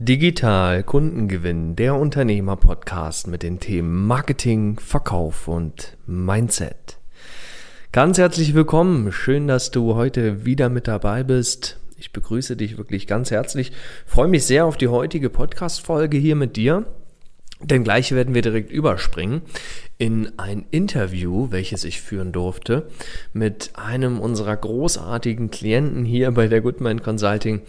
Digital Kundengewinn, der Unternehmer-Podcast mit den Themen Marketing, Verkauf und Mindset. Ganz herzlich willkommen. Schön, dass du heute wieder mit dabei bist. Ich begrüße dich wirklich ganz herzlich. Freue mich sehr auf die heutige Podcast-Folge hier mit dir. Denn gleich werden wir direkt überspringen in ein Interview, welches ich führen durfte, mit einem unserer großartigen Klienten hier bei der Goodman Consulting.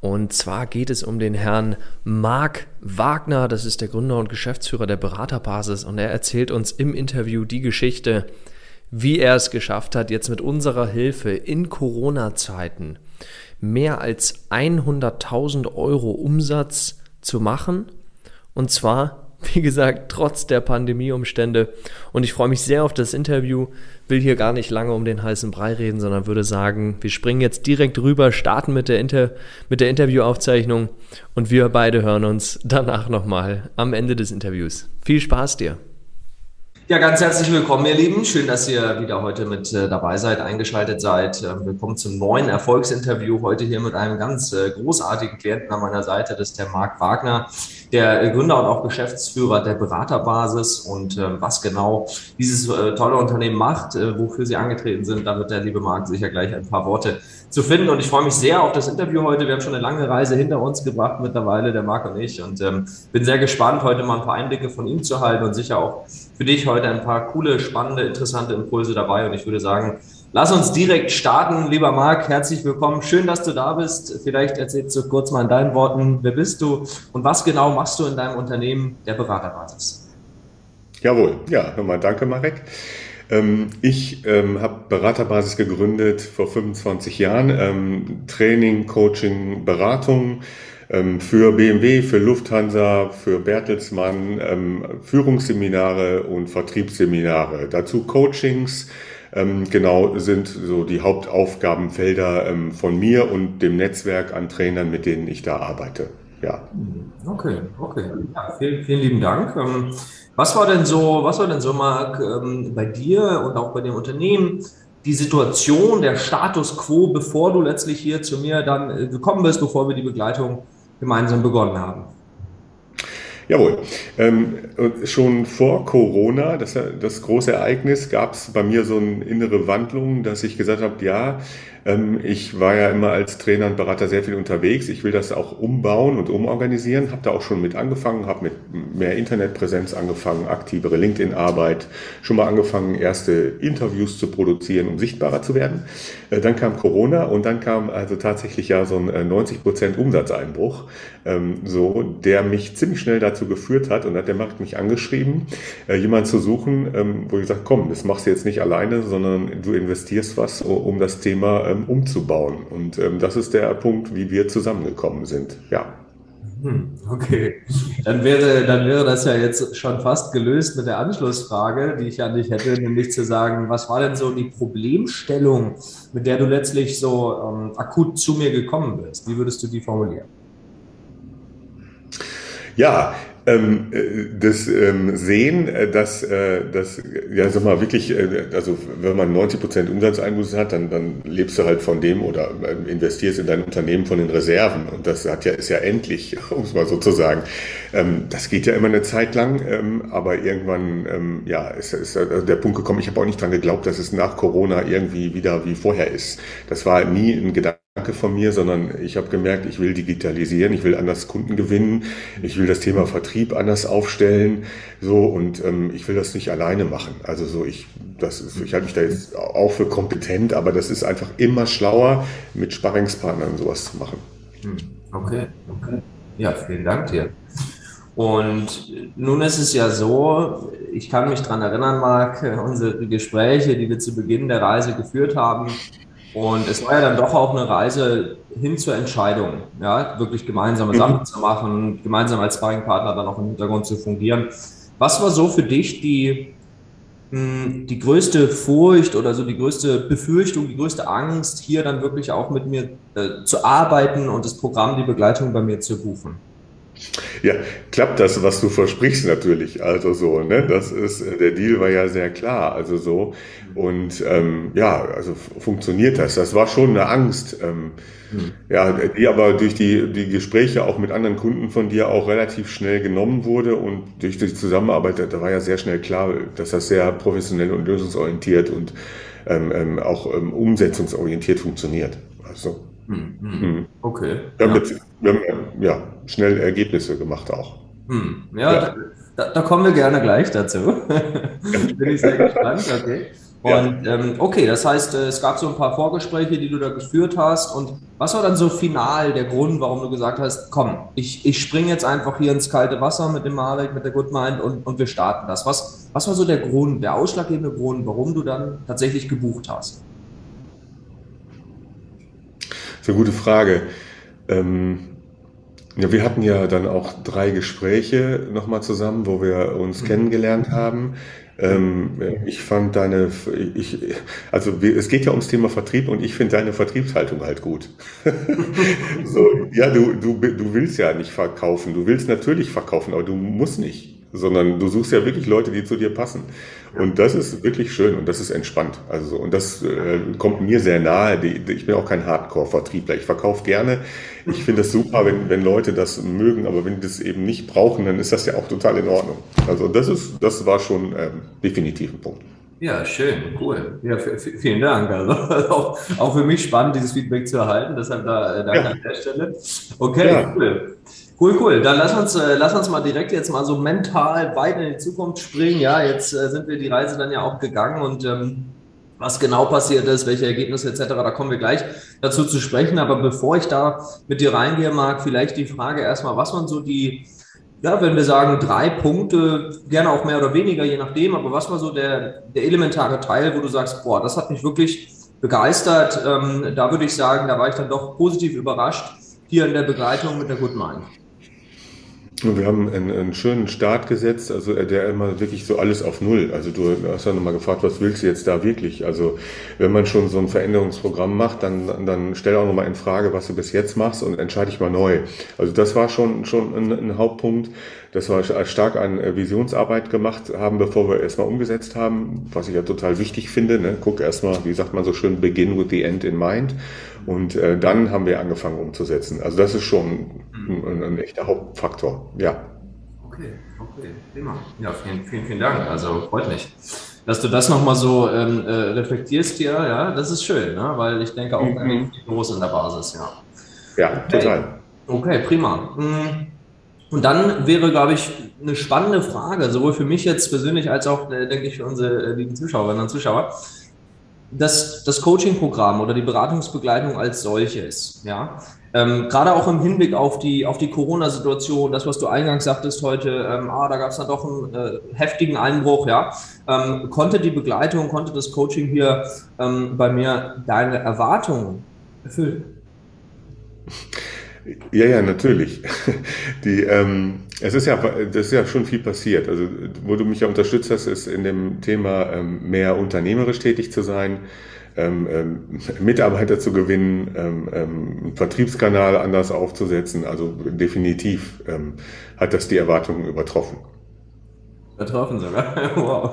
Und zwar geht es um den Herrn Marc Wagner, das ist der Gründer und Geschäftsführer der Beraterbasis. Und er erzählt uns im Interview die Geschichte, wie er es geschafft hat, jetzt mit unserer Hilfe in Corona-Zeiten mehr als 100.000 Euro Umsatz zu machen. Und zwar wie gesagt, trotz der Pandemieumstände. Und ich freue mich sehr auf das Interview. Will hier gar nicht lange um den heißen Brei reden, sondern würde sagen, wir springen jetzt direkt rüber, starten mit der, Inter mit der Interviewaufzeichnung und wir beide hören uns danach nochmal am Ende des Interviews. Viel Spaß dir! Ja, ganz herzlich willkommen, ihr Lieben. Schön, dass ihr wieder heute mit äh, dabei seid, eingeschaltet seid. Ähm, willkommen zum neuen Erfolgsinterview. Heute hier mit einem ganz äh, großartigen Klienten an meiner Seite. Das ist der Marc Wagner, der äh, Gründer und auch Geschäftsführer der Beraterbasis. Und ähm, was genau dieses tolle Unternehmen macht, wofür sie angetreten sind, da wird der liebe Marc sicher gleich ein paar Worte zu finden. Und ich freue mich sehr auf das Interview heute. Wir haben schon eine lange Reise hinter uns gebracht mittlerweile, der Marc und ich. Und ähm, bin sehr gespannt, heute mal ein paar Einblicke von ihm zu halten und sicher auch für dich heute ein paar coole, spannende, interessante Impulse dabei. Und ich würde sagen, lass uns direkt starten. Lieber Marc, herzlich willkommen. Schön, dass du da bist. Vielleicht erzählst du kurz mal in deinen Worten, wer bist du und was genau machst du in deinem Unternehmen der Beraterbasis? Jawohl, ja, hör mal, danke Marek. Ähm, ich ähm, habe Beraterbasis gegründet vor 25 Jahren. Ähm, Training, Coaching, Beratung ähm, für BMW, für Lufthansa, für Bertelsmann, ähm, Führungsseminare und Vertriebsseminare. Dazu Coachings. Ähm, genau sind so die Hauptaufgabenfelder von mir und dem Netzwerk an Trainern, mit denen ich da arbeite. Ja. Okay, okay. Ja, vielen, vielen lieben Dank. Was war denn so, was war denn so, Marc, bei dir und auch bei dem Unternehmen die Situation, der Status quo, bevor du letztlich hier zu mir dann äh, gekommen bist, bevor wir die Begleitung gemeinsam begonnen haben. Jawohl. Ähm, schon vor Corona, das, das große Ereignis, gab es bei mir so eine innere Wandlung, dass ich gesagt habe, ja, ähm, ich war ja immer als Trainer und Berater sehr viel unterwegs. Ich will das auch umbauen und umorganisieren. Habe da auch schon mit angefangen, habe mit mehr Internetpräsenz angefangen, aktivere LinkedIn-Arbeit, schon mal angefangen, erste Interviews zu produzieren, um sichtbarer zu werden. Äh, dann kam Corona und dann kam also tatsächlich ja so ein 90 äh, Prozent Umsatzeinbruch, ähm, so, der mich ziemlich schnell dazu geführt hat und hat der Markt mich angeschrieben, äh, jemanden zu suchen, ähm, wo ich gesagt, komm, das machst du jetzt nicht alleine, sondern du investierst was, um das Thema ähm, umzubauen. Und ähm, das ist der Punkt, wie wir zusammengekommen sind. Ja. Hm, okay, dann wäre, dann wäre das ja jetzt schon fast gelöst mit der Anschlussfrage, die ich an dich hätte, nämlich zu sagen, was war denn so die Problemstellung, mit der du letztlich so ähm, akut zu mir gekommen bist? Wie würdest du die formulieren? Ja, ähm, äh, das ähm, Sehen, äh, dass, äh, dass ja, sag mal, wirklich, äh, also wenn man 90 Prozent Umsatzeinbußen hat, dann, dann lebst du halt von dem oder äh, investierst in dein Unternehmen von den Reserven. Und das hat ja, ist ja endlich, um es mal so zu sagen. Ähm, das geht ja immer eine Zeit lang, ähm, aber irgendwann, ähm, ja, ist, ist also der Punkt gekommen, ich habe auch nicht dran geglaubt, dass es nach Corona irgendwie wieder wie vorher ist. Das war nie ein Gedanke von mir, sondern ich habe gemerkt, ich will digitalisieren, ich will anders Kunden gewinnen, ich will das Thema Vertrieb anders aufstellen, so und ähm, ich will das nicht alleine machen. Also so ich, das ist, ich halte mich da jetzt auch für kompetent, aber das ist einfach immer schlauer, mit Sparringspartnern sowas zu machen. Hm, okay, okay. Ja, vielen Dank dir. Und nun ist es ja so, ich kann mich daran erinnern, Marc, unsere Gespräche, die wir zu Beginn der Reise geführt haben, und es war ja dann doch auch eine Reise hin zur Entscheidung, ja, wirklich gemeinsame mhm. Sachen zu machen, gemeinsam als Sparringpartner dann auch im Hintergrund zu fungieren. Was war so für dich die, hm, die größte Furcht oder so die größte Befürchtung, die größte Angst, hier dann wirklich auch mit mir äh, zu arbeiten und das Programm, die Begleitung bei mir zu buchen? Ja, klappt das, was du versprichst natürlich. Also so, ne? Das ist, der Deal war ja sehr klar. Also so. Und ähm, ja, also funktioniert das. Das war schon eine Angst. Ähm, hm. Ja, die aber durch die, die Gespräche auch mit anderen Kunden von dir auch relativ schnell genommen wurde und durch die Zusammenarbeit, da war ja sehr schnell klar, dass das sehr professionell und lösungsorientiert und ähm, ähm, auch ähm, umsetzungsorientiert funktioniert. Also. Hm, hm. hm. Okay. Wir haben, ja. Jetzt, wir haben ja, schnell Ergebnisse gemacht auch. Hm. Ja, ja. Da, da, kommen wir gerne gleich dazu. Bin ich sehr gespannt, okay. Und ähm, okay, das heißt, äh, es gab so ein paar Vorgespräche, die du da geführt hast. Und was war dann so final der Grund, warum du gesagt hast, komm, ich, ich springe jetzt einfach hier ins kalte Wasser mit dem Marek, mit der Goodmind und, und wir starten das? Was, was war so der Grund, der ausschlaggebende Grund, warum du dann tatsächlich gebucht hast? Das ist eine gute Frage. Ähm, ja, wir hatten ja dann auch drei Gespräche nochmal zusammen, wo wir uns mhm. kennengelernt haben. Ähm, ich fand deine, ich, also es geht ja ums Thema Vertrieb und ich finde deine Vertriebshaltung halt gut. so, ja, du, du, du willst ja nicht verkaufen. Du willst natürlich verkaufen, aber du musst nicht sondern du suchst ja wirklich Leute, die zu dir passen. Und das ist wirklich schön und das ist entspannt. Also und das äh, kommt mir sehr nahe. Die, ich bin auch kein Hardcore-Vertriebler. Ich verkaufe gerne. Ich finde es super, wenn, wenn Leute das mögen, aber wenn die das eben nicht brauchen, dann ist das ja auch total in Ordnung. Also das ist, das war schon ähm, definitiv ein Punkt. Ja, schön, cool. Ja, vielen Dank. Also auch, auch für mich spannend, dieses Feedback zu erhalten. Deshalb da äh, danke ja. an der Stelle. Okay, ja. cool. Cool, cool. Dann lass uns, äh, lass uns mal direkt jetzt mal so mental weit in die Zukunft springen. Ja, jetzt äh, sind wir die Reise dann ja auch gegangen und ähm, was genau passiert ist, welche Ergebnisse etc., da kommen wir gleich dazu zu sprechen. Aber bevor ich da mit dir reingehe, Marc, vielleicht die Frage erstmal, was waren so die, ja, wenn wir sagen drei Punkte, gerne auch mehr oder weniger, je nachdem, aber was war so der, der elementare Teil, wo du sagst, boah, das hat mich wirklich begeistert. Ähm, da würde ich sagen, da war ich dann doch positiv überrascht hier in der Begleitung mit der Good Mind. Wir haben einen, einen, schönen Start gesetzt, also äh, der immer wirklich so alles auf Null. Also du hast ja nochmal gefragt, was willst du jetzt da wirklich? Also wenn man schon so ein Veränderungsprogramm macht, dann, dann stell auch nochmal in Frage, was du bis jetzt machst und entscheide dich mal neu. Also das war schon, schon ein, ein Hauptpunkt, dass wir stark an äh, Visionsarbeit gemacht haben, bevor wir erstmal umgesetzt haben, was ich ja total wichtig finde. Ne? Guck erstmal, wie sagt man so schön, begin with the end in mind. Und äh, dann haben wir angefangen umzusetzen. Also das ist schon ein, ein echter Hauptfaktor, ja. Okay, okay, prima. Ja, vielen, vielen, vielen Dank. Also freut mich, dass du das nochmal so ähm, äh, reflektierst hier. Ja, das ist schön, ne? weil ich denke auch mhm. groß in der Basis, ja. Ja, okay. total. Okay, prima. Mm. Und dann wäre, glaube ich, eine spannende Frage, sowohl für mich jetzt persönlich als auch, äh, denke ich, für unsere äh, lieben Zuschauerinnen und Zuschauer das, das Coaching-Programm oder die Beratungsbegleitung als solches, ja, ähm, gerade auch im Hinblick auf die, auf die Corona-Situation, das, was du eingangs sagtest heute, ähm, ah, da gab es dann doch einen äh, heftigen Einbruch, ja, ähm, konnte die Begleitung, konnte das Coaching hier ähm, bei mir deine Erwartungen erfüllen? Ja, ja, natürlich. Die, ähm, es ist ja, das ist ja schon viel passiert. Also, wo du mich ja unterstützt hast, ist in dem Thema ähm, mehr unternehmerisch tätig zu sein, ähm, ähm, Mitarbeiter zu gewinnen, ähm, ähm, einen Vertriebskanal anders aufzusetzen. Also definitiv ähm, hat das die Erwartungen übertroffen. Übertroffen sogar. wow.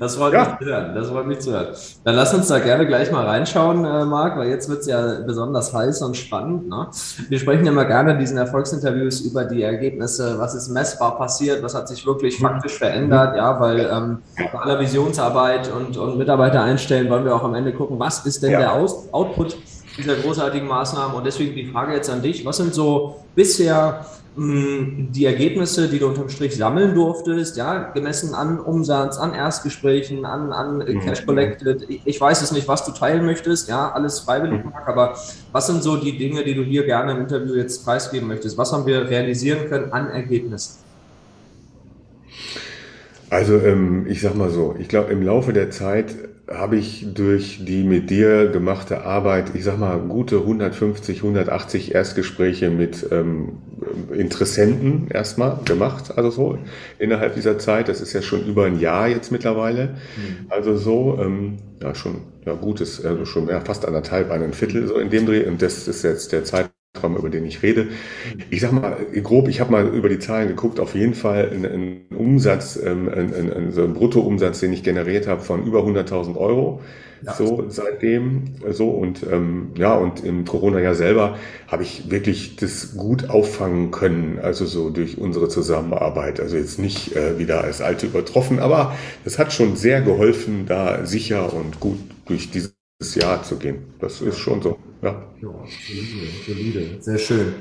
Das freut ja. mich zu hören. Das freut mich zu hören. Dann lass uns da gerne gleich mal reinschauen, äh, Marc, weil jetzt wird es ja besonders heiß und spannend. Ne? Wir sprechen ja immer gerne in diesen Erfolgsinterviews über die Ergebnisse, was ist messbar passiert, was hat sich wirklich mhm. faktisch verändert, ja, weil ähm, bei aller Visionsarbeit und, und Mitarbeiter einstellen, wollen wir auch am Ende gucken, was ist denn ja. der Aus Output dieser großartigen Maßnahmen. Und deswegen die Frage jetzt an dich, was sind so bisher die Ergebnisse, die du unterm Strich sammeln durftest, ja, gemessen an Umsatz, an Erstgesprächen, an, an mhm. Cash Collected. Ich weiß es nicht, was du teilen möchtest, ja, alles freiwillig, mhm. aber was sind so die Dinge, die du hier gerne im Interview jetzt preisgeben möchtest? Was haben wir realisieren können an Ergebnissen? Also ähm, ich sag mal so, ich glaube im Laufe der Zeit habe ich durch die mit dir gemachte Arbeit, ich sag mal, gute 150, 180 Erstgespräche mit ähm, Interessenten erstmal gemacht, also so innerhalb dieser Zeit. Das ist ja schon über ein Jahr jetzt mittlerweile. Mhm. Also so, ähm, ja, schon ja, gutes, also schon ja, fast anderthalb, ein Viertel so in dem Dreh. Und das ist jetzt der Zeit Zeitraum, über den ich rede. Ich sag mal grob, ich habe mal über die Zahlen geguckt, auf jeden Fall ein, Umsatz, ähm, ein, ein, so ein Bruttoumsatz, den ich generiert habe von über 100.000 Euro. Ja. So seitdem so und ähm, ja und im Corona-Jahr selber habe ich wirklich das gut auffangen können, also so durch unsere Zusammenarbeit. Also jetzt nicht äh, wieder als Alte übertroffen, aber es hat schon sehr geholfen, da sicher und gut durch dieses Jahr zu gehen. Das ist schon so. Ja, ja solide, Sehr schön.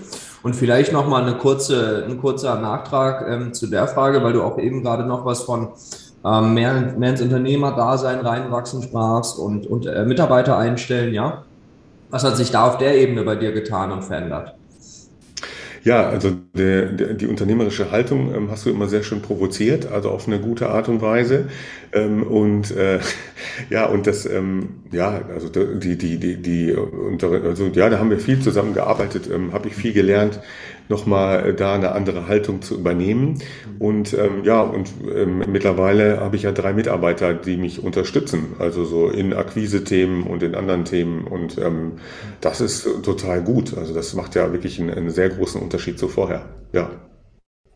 Und vielleicht noch mal eine kurze, ein kurzer Nachtrag ähm, zu der Frage, weil du auch eben gerade noch was von ähm, mehr, mehr ins Unternehmerdasein reinwachsen sprachst und, und äh, Mitarbeiter einstellen, ja? Was hat sich da auf der Ebene bei dir getan und verändert? Ja, also der, der, die unternehmerische Haltung ähm, hast du immer sehr schön provoziert, also auf eine gute Art und Weise. Ähm, und äh, ja, und das, ähm, ja, also die, die, die, die, also ja, da haben wir viel zusammengearbeitet, ähm, habe ich viel gelernt nochmal äh, da eine andere Haltung zu übernehmen. Und ähm, ja, und ähm, mittlerweile habe ich ja drei Mitarbeiter, die mich unterstützen, also so in Akquise-Themen und in anderen Themen. Und ähm, das ist total gut. Also das macht ja wirklich einen, einen sehr großen Unterschied zu vorher. Ja.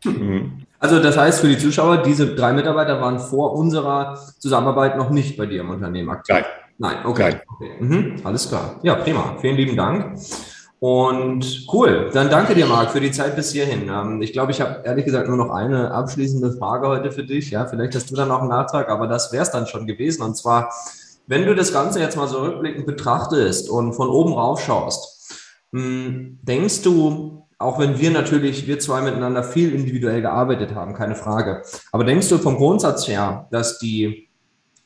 Mhm. Also das heißt für die Zuschauer, diese drei Mitarbeiter waren vor unserer Zusammenarbeit noch nicht bei dir im Unternehmen aktiv? Nein. Nein, okay. Nein. okay. Mhm. Alles klar. Ja, prima. Vielen lieben Dank. Und cool, dann danke dir, Marc, für die Zeit bis hierhin. Ähm, ich glaube, ich habe ehrlich gesagt nur noch eine abschließende Frage heute für dich. Ja, vielleicht hast du dann noch einen Nachtrag, aber das wäre es dann schon gewesen. Und zwar, wenn du das Ganze jetzt mal so rückblickend betrachtest und von oben rauf schaust, hm, denkst du, auch wenn wir natürlich, wir zwei miteinander viel individuell gearbeitet haben, keine Frage, aber denkst du vom Grundsatz her, dass die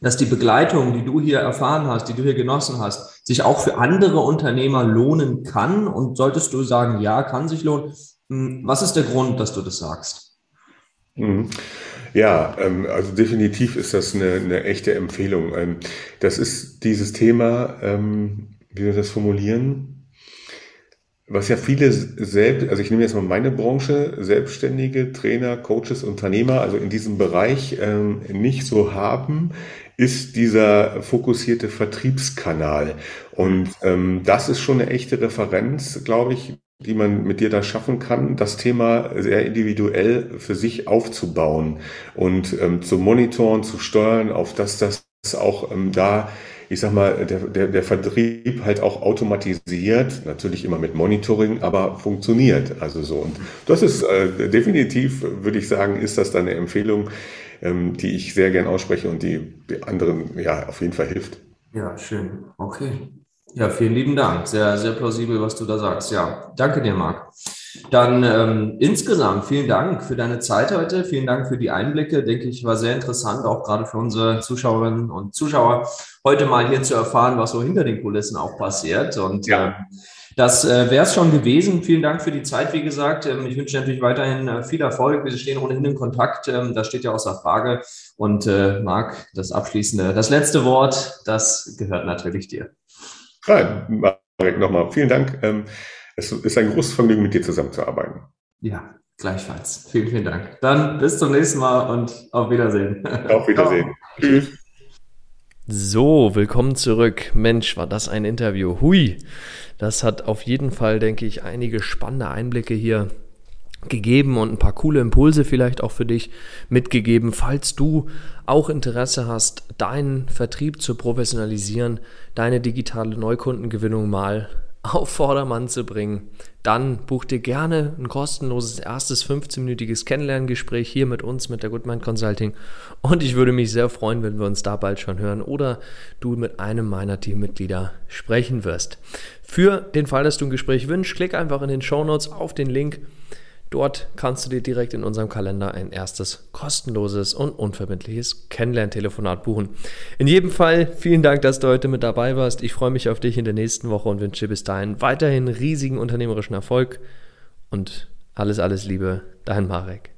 dass die Begleitung, die du hier erfahren hast, die du hier genossen hast, sich auch für andere Unternehmer lohnen kann? Und solltest du sagen, ja, kann sich lohnen? Hm, was ist der Grund, dass du das sagst? Mhm. Ja, ähm, also definitiv ist das eine, eine echte Empfehlung. Ähm, das ist dieses Thema, ähm, wie wir das formulieren, was ja viele selbst, also ich nehme jetzt mal meine Branche, Selbstständige, Trainer, Coaches, Unternehmer, also in diesem Bereich nicht so haben, ist dieser fokussierte Vertriebskanal. Und ähm, das ist schon eine echte Referenz, glaube ich, die man mit dir da schaffen kann, das Thema sehr individuell für sich aufzubauen und ähm, zu monitoren, zu steuern, auf dass das auch ähm, da ich sag mal, der, der, der Vertrieb halt auch automatisiert, natürlich immer mit Monitoring, aber funktioniert. Also so. Und das ist äh, definitiv, würde ich sagen, ist das dann eine Empfehlung, ähm, die ich sehr gern ausspreche und die anderen ja auf jeden Fall hilft. Ja, schön. Okay. Ja, vielen lieben Dank. Sehr, sehr plausibel, was du da sagst. Ja, danke dir, Marc. Dann ähm, insgesamt vielen Dank für deine Zeit heute. Vielen Dank für die Einblicke. Denke ich, war sehr interessant, auch gerade für unsere Zuschauerinnen und Zuschauer, heute mal hier zu erfahren, was so hinter den Kulissen auch passiert. Und ja. äh, das äh, wäre es schon gewesen. Vielen Dank für die Zeit, wie gesagt. Ähm, ich wünsche natürlich weiterhin äh, viel Erfolg. Wir stehen ohnehin in Kontakt. Ähm, das steht ja außer Frage. Und äh, Marc, das abschließende, das letzte Wort, das gehört natürlich dir. Ja, Marek, nochmal vielen Dank. Ähm, es ist ein großes Vergnügen, mit dir zusammenzuarbeiten. Ja, gleichfalls. Vielen, vielen Dank. Dann bis zum nächsten Mal und auf Wiedersehen. Auf Wiedersehen. Tschüss. So, willkommen zurück. Mensch, war das ein Interview. Hui. Das hat auf jeden Fall, denke ich, einige spannende Einblicke hier gegeben und ein paar coole Impulse vielleicht auch für dich mitgegeben, falls du auch Interesse hast, deinen Vertrieb zu professionalisieren, deine digitale Neukundengewinnung mal auf Vordermann zu bringen, dann buch dir gerne ein kostenloses erstes 15-minütiges Kennenlerngespräch hier mit uns, mit der Goodmind Consulting. Und ich würde mich sehr freuen, wenn wir uns da bald schon hören oder du mit einem meiner Teammitglieder sprechen wirst. Für den Fall, dass du ein Gespräch wünschst, klick einfach in den Show Notes auf den Link Dort kannst du dir direkt in unserem Kalender ein erstes kostenloses und unverbindliches Kennenlerntelefonat buchen. In jedem Fall vielen Dank, dass du heute mit dabei warst. Ich freue mich auf dich in der nächsten Woche und wünsche bis dahin weiterhin riesigen unternehmerischen Erfolg und alles, alles Liebe, dein Marek.